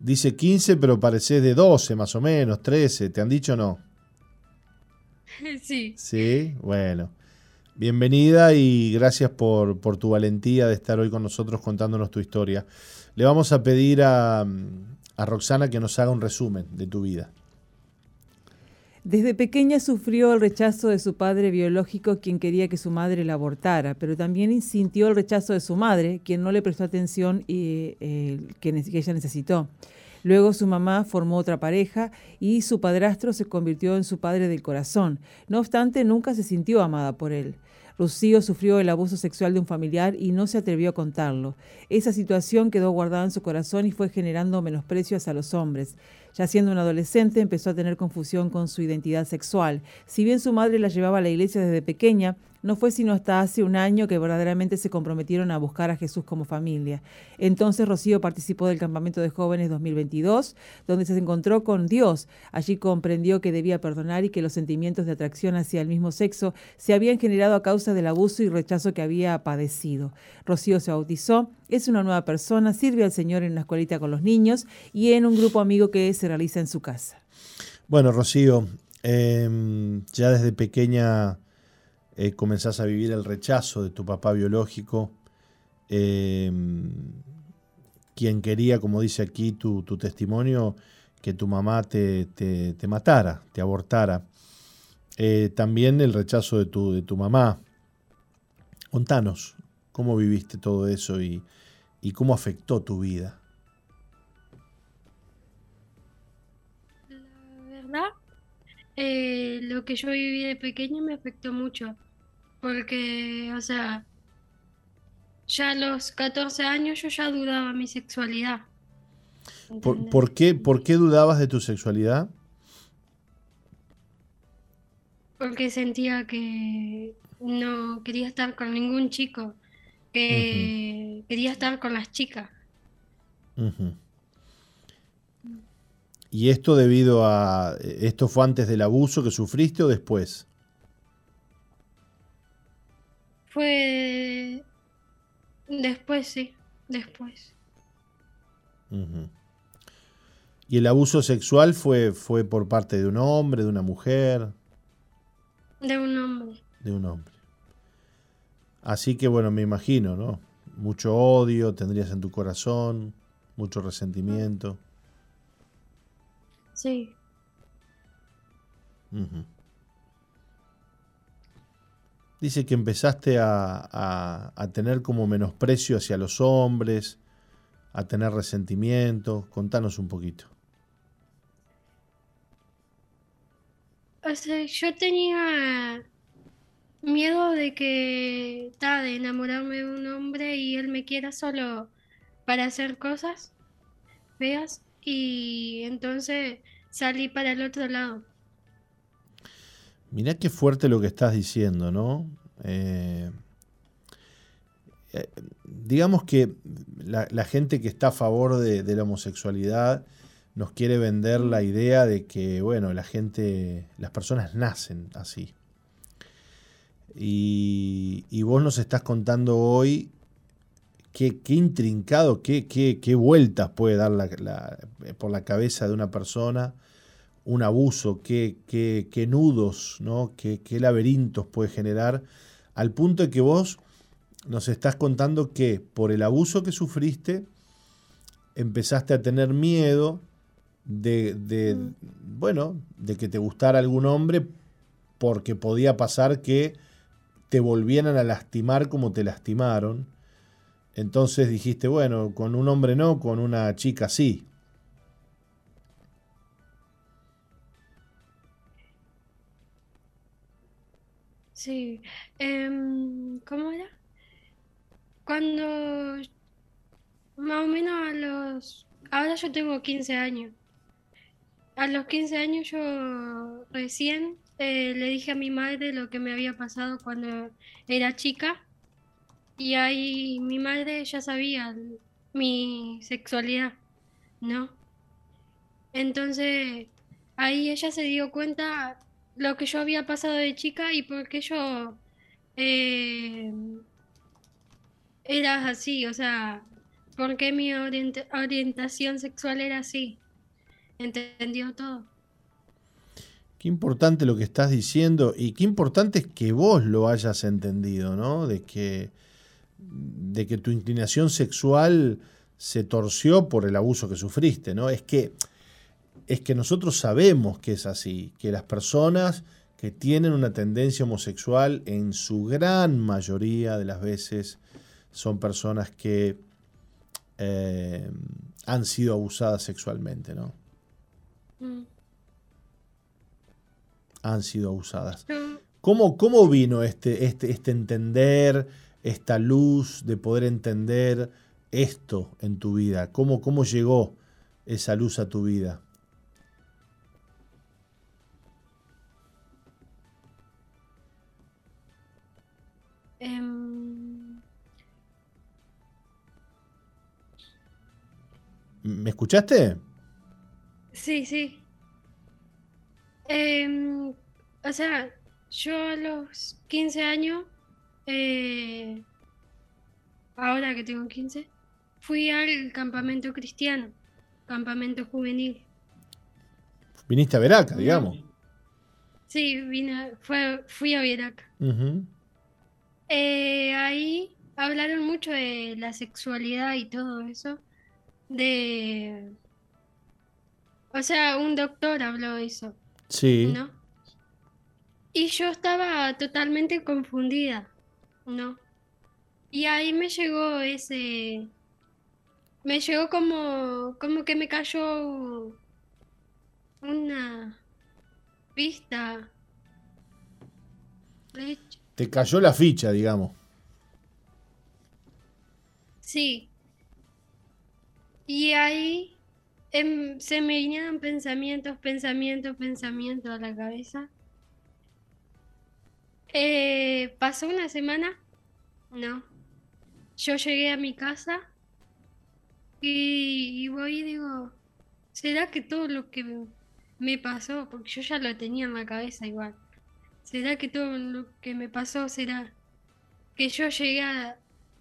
Dice 15, pero pareces de 12 más o menos, 13. ¿Te han dicho o no? Sí. Sí, bueno. Bienvenida y gracias por, tu valentía de estar hoy con nosotros contándonos tu historia. Le vamos a pedir a, Roxana que nos haga un resumen de tu vida. Desde pequeña sufrió el rechazo de su padre biológico, quien quería que su madre la abortara, pero también sintió el rechazo de su madre, quien no le prestó atención y eh, que ella necesitó. Luego su mamá formó otra pareja y su padrastro se convirtió en su padre del corazón. No obstante, nunca se sintió amada por él. Rocío sufrió el abuso sexual de un familiar y no se atrevió a contarlo. Esa situación quedó guardada en su corazón y fue generando menosprecio hacia los hombres. Ya siendo un adolescente empezó a tener confusión con su identidad sexual. Si bien su madre la llevaba a la iglesia desde pequeña, no fue sino hasta hace un año que verdaderamente se comprometieron a buscar a Jesús como familia. Entonces Rocío participó del campamento de jóvenes 2022, donde se encontró con Dios. Allí comprendió que debía perdonar y que los sentimientos de atracción hacia el mismo sexo se habían generado a causa del abuso y rechazo que había padecido. Rocío se bautizó, es una nueva persona, sirve al Señor en una escuelita con los niños y en un grupo amigo que se realiza en su casa. Bueno, Rocío, em, ya desde pequeña eh, comenzás a vivir el rechazo de tu papá biológico, em, quien quería, como dice aquí tu, testimonio, que tu mamá te, matara, te abortara. Eh, también el rechazo de tu, de tu mamá. Contanos, ¿cómo viviste todo eso y, cómo afectó tu vida? La verdad, eh, lo que yo viví de pequeño me afectó mucho. Porque, o sea, ya a los 14 años yo ya dudaba mi sexualidad. ¿Por, qué, ¿Por qué dudabas de tu sexualidad? Porque sentía que no quería estar con ningún chico, que quería estar con las chicas. ¿Y esto debido a... ¿Esto fue antes del abuso que sufriste o después? Fue después, sí, después. ¿Y el abuso sexual fue, fue por parte de un hombre, de una mujer? De un hombre. De un hombre. Así que bueno, me imagino, ¿no? Mucho odio tendrías en tu corazón, mucho resentimiento. Sí. Dice que empezaste a, tener como menosprecio hacia los hombres, a tener resentimiento. Contanos un poquito. O sea, yo tenía miedo de que, ta, de enamorarme de un hombre y él me quiera solo para hacer cosas feas y entonces salí para el otro lado. Mirá qué fuerte lo que estás diciendo, ¿no? Eh, eh, digamos que la, gente que está a favor de, la homosexualidad nos quiere vender la idea de que, bueno, la gente, las personas nacen así. Y, vos nos estás contando hoy qué, intrincado, qué, qué, vueltas puede dar por la cabeza de una persona un abuso, qué, qué, nudos, ¿no? qué, laberintos puede generar, al punto de que vos nos estás contando que por el abuso que sufriste, empezaste a tener miedo de, de mm. bueno, de que te gustara algún hombre porque podía pasar que te volvieran a lastimar como te lastimaron. Entonces dijiste, bueno, con un hombre no, con una chica sí. Sí. Em, ¿cómo era? Cuando más o menos a los... Ahora yo tengo 15 años. A los 15 años yo recién eh, le dije a mi madre lo que me había pasado cuando era chica. Y ahí mi madre ya sabía mi sexualidad, ¿no? Entonces ahí ella se dio cuenta lo que yo había pasado de chica y por qué yo eh, era así, o sea, por qué mi orientación sexual era así. Entendió todo. Qué importante lo que estás diciendo y qué importante es que vos lo hayas entendido, ¿no? De que, de que tu inclinación sexual se torció por el abuso que sufriste, ¿no? Es que es que nosotros sabemos que es así, que las personas que tienen una tendencia homosexual en su gran mayoría de las veces son personas que eh, han sido abusadas sexualmente, ¿no? Mm. Han sido abusadas. ¿Cómo, cómo vino este, este, este entender, esta luz de poder entender esto en tu vida? ¿Cómo, cómo llegó esa luz a tu vida? Em, ¿Me escuchaste? sí, sí. Em, o sea, yo a los 15 años, eh, ahora que tengo 15, fui al campamento cristiano, campamento juvenil. Viniste a ver acá, digamos. Sí, vine, fue, fui a Veraca. Ujú. Eh, ahí hablaron mucho de la sexualidad y todo eso. De... O sea, un doctor habló de eso, Sí. ¿no? Y yo estaba totalmente confundida, ¿no? Y ahí me llegó ese... Me llegó como, como que me cayó una pista. Leche. Te cayó la ficha, digamos. Sí. Y ahí em, se me vinieron pensamientos, pensamientos, pensamientos a la cabeza. Eh, pasó una semana, no. Yo llegué a mi casa y, y voy y digo, ¿será que todo lo que me- pasó, porque yo ya lo tenía en la cabeza igual, ¿será que todo lo que me pasó será que yo llegué a,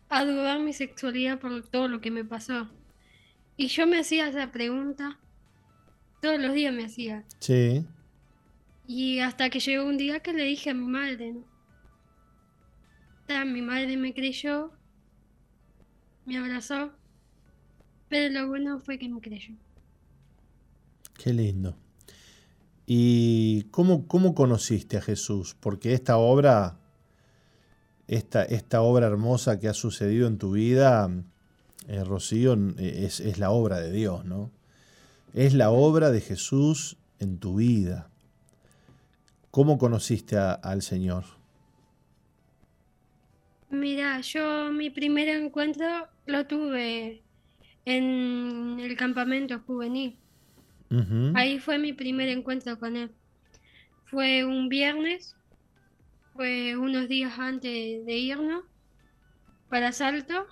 a dudar mi sexualidad por todo lo que me pasó? Y yo me hacía esa pregunta, todos los días me hacía. Sí. Y hasta que llegó un día que le dije a mi madre, ¿no? Mi madre me creyó, me abrazó, pero lo bueno fue que me creyó. Qué lindo. ¿Y cómo, cómo conociste a Jesús? Porque esta obra, esta, esta obra hermosa que ha sucedido en tu vida, eh, Rocío, es, es la obra de Dios, ¿no? Es la obra de Jesús en tu vida. ¿Cómo conociste al Señor? Mira, yo mi primer encuentro lo tuve en el campamento juvenil. Ahí fue mi primer encuentro con él. Fue un viernes, fue unos días antes de irnos para Salto.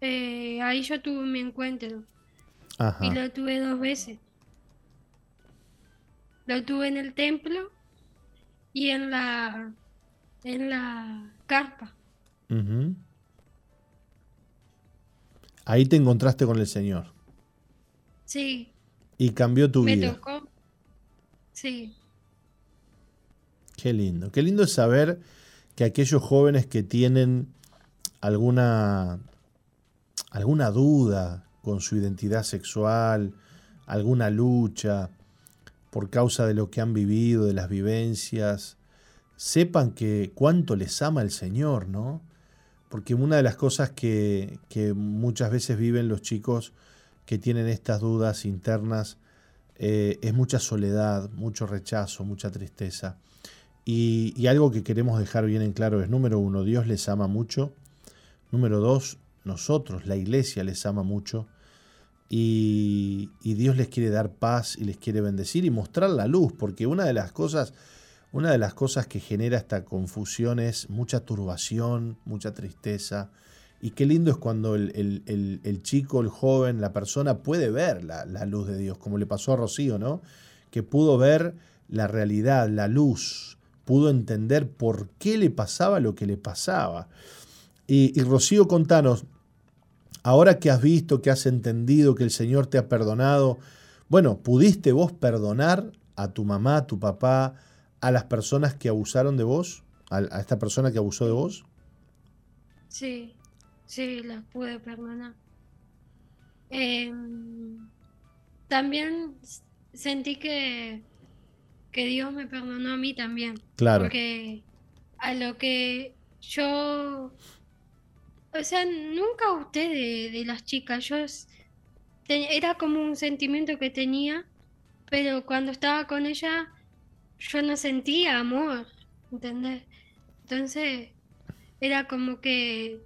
eh, ahí yo tuve mi encuentro Ajá. y lo tuve dos veces. Lo tuve en el templo y en la en la carpa. Ahí te encontraste con el Señor Sí, y cambió tu me vida. tocó. Sí, Qué lindo. Qué lindo es saber que aquellos jóvenes que tienen alguna, alguna duda con su identidad sexual, alguna lucha por causa de lo que han vivido, de las vivencias, sepan que cuánto les ama el Señor, ¿no? Porque una de las cosas que, que muchas veces viven los chicos que tienen estas dudas internas eh, es mucha soledad, mucho rechazo, mucha tristeza. Y, algo que queremos dejar bien en claro es, número uno, Dios les ama mucho. Número dos, nosotros, la iglesia, les ama mucho. Y, y Dios les quiere dar paz y les quiere bendecir y mostrar la luz, porque una de las cosas, una de las cosas que genera esta confusión es mucha turbación, mucha tristeza. Y qué lindo es cuando el, el- el- chico, el joven, la persona puede ver la, la luz de Dios, como le pasó a Rocío, ¿no? Que pudo ver la realidad, la luz, pudo entender por qué le pasaba lo que le pasaba. Y, y Rocío, contanos, ahora que has visto, que has entendido, que el Señor te ha perdonado, bueno, ¿pudiste vos perdonar a tu mamá, a tu papá, a las personas que abusaron de vos? ¿A, a esta persona que abusó de vos? sí, sí, las pude perdonar. Em, también sentí que, que Dios me perdonó a mí también. Claro. Porque a lo que yo, o sea, nunca gusté de, de las chicas, yo te- era como un sentimiento que tenía, pero cuando estaba con ella yo no sentía amor, ¿entendés? Entonces era como que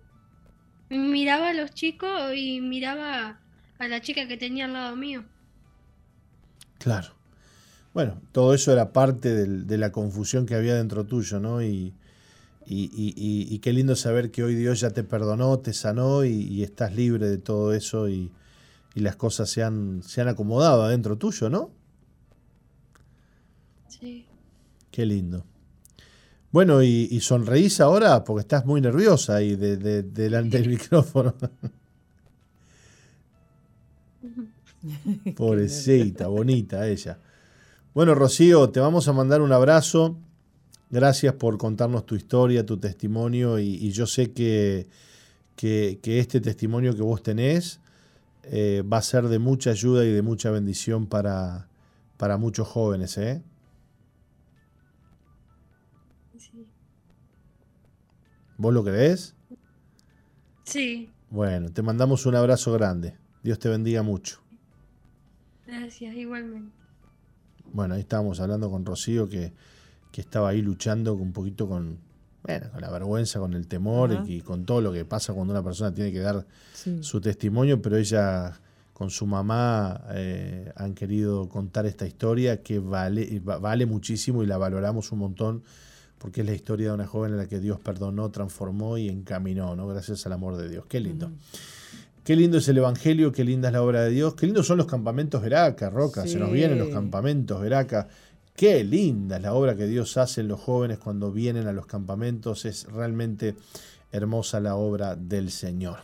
miraba a los chicos y miraba a la chica que tenía al lado mío. Claro. Bueno, todo eso era parte de la confusión que había dentro tuyo, ¿no? Y, y, qué lindo saber que hoy Dios ya te perdonó, te sanó y, estás libre de todo eso y, las cosas se han, se han acomodado adentro tuyo, ¿no? Sí. Qué lindo. Bueno, y, sonreís ahora porque estás muy nerviosa ahí delante del micrófono. Pobrecita, bonita ella. Bueno, Rocío, te vamos a mandar un abrazo. Gracias por contarnos tu historia, tu testimonio y, yo sé que, que, este testimonio que vos tenés eh, va a ser de mucha ayuda y de mucha bendición para, para muchos jóvenes. ¿eh? ¿Vos lo crees? Sí. Bueno, te mandamos un abrazo grande. Dios te bendiga mucho. Gracias, igualmente. Bueno, ahí estábamos hablando con Rocío que, estaba ahí luchando un poquito con, bueno, con la vergüenza, con el temor y, con todo lo que pasa cuando una persona tiene que dar su testimonio, pero ella con su mamá eh, han querido contar esta historia que vale, vale muchísimo y la valoramos un montón porque es la historia de una joven en la que Dios perdonó, transformó y encaminó, ¿no? Gracias al amor de Dios. Qué lindo. Qué lindo es el Evangelio, qué linda es la obra de Dios, qué lindos son los campamentos Veraca, Roca, se nos vienen los campamentos Veraca. Qué linda es la obra que Dios hace en los jóvenes cuando vienen a los campamentos, es realmente hermosa la obra del Señor.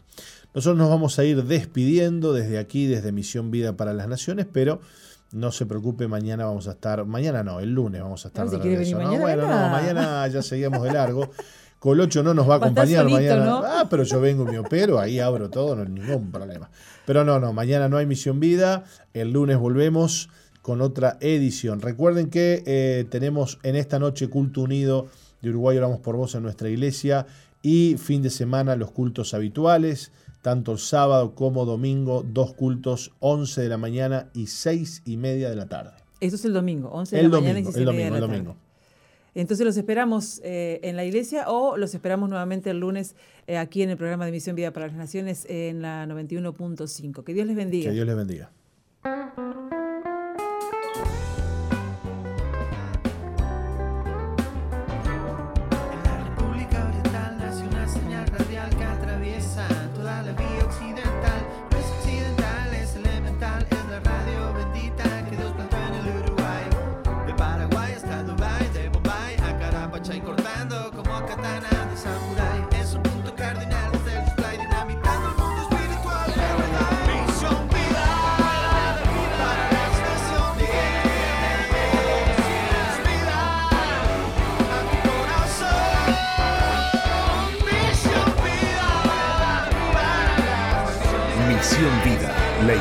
Nosotros nos vamos a ir despidiendo desde aquí, desde Misión Vida para las Naciones, pero no se preocupe, mañana vamos a estar, mañana no, el lunes vamos a estar de regreso. Mañana, bueno, no, mañana ya seguimos de largo. Colocho no nos va a acompañar mañana. Ah, pero yo vengo y me opero, ahí abro todo, no hay ningún problema. Pero no, no, mañana no hay Misión Vida, el lunes volvemos con otra edición. Recuerden que eh, tenemos en esta noche culto unido de Uruguay Oramos por Vos en nuestra iglesia y fin de semana los cultos habituales tanto el sábado como domingo, dos cultos, 11 de la mañana y 6 y media de la tarde. Eso es el domingo, 11 de la mañana y 6 y media de la tarde. Domingo. Entonces los esperamos eh, en la iglesia o los esperamos nuevamente el lunes eh, aquí en el programa de Misión Vida para las Naciones en la 91.5. Que Dios les bendiga. Que Dios les bendiga.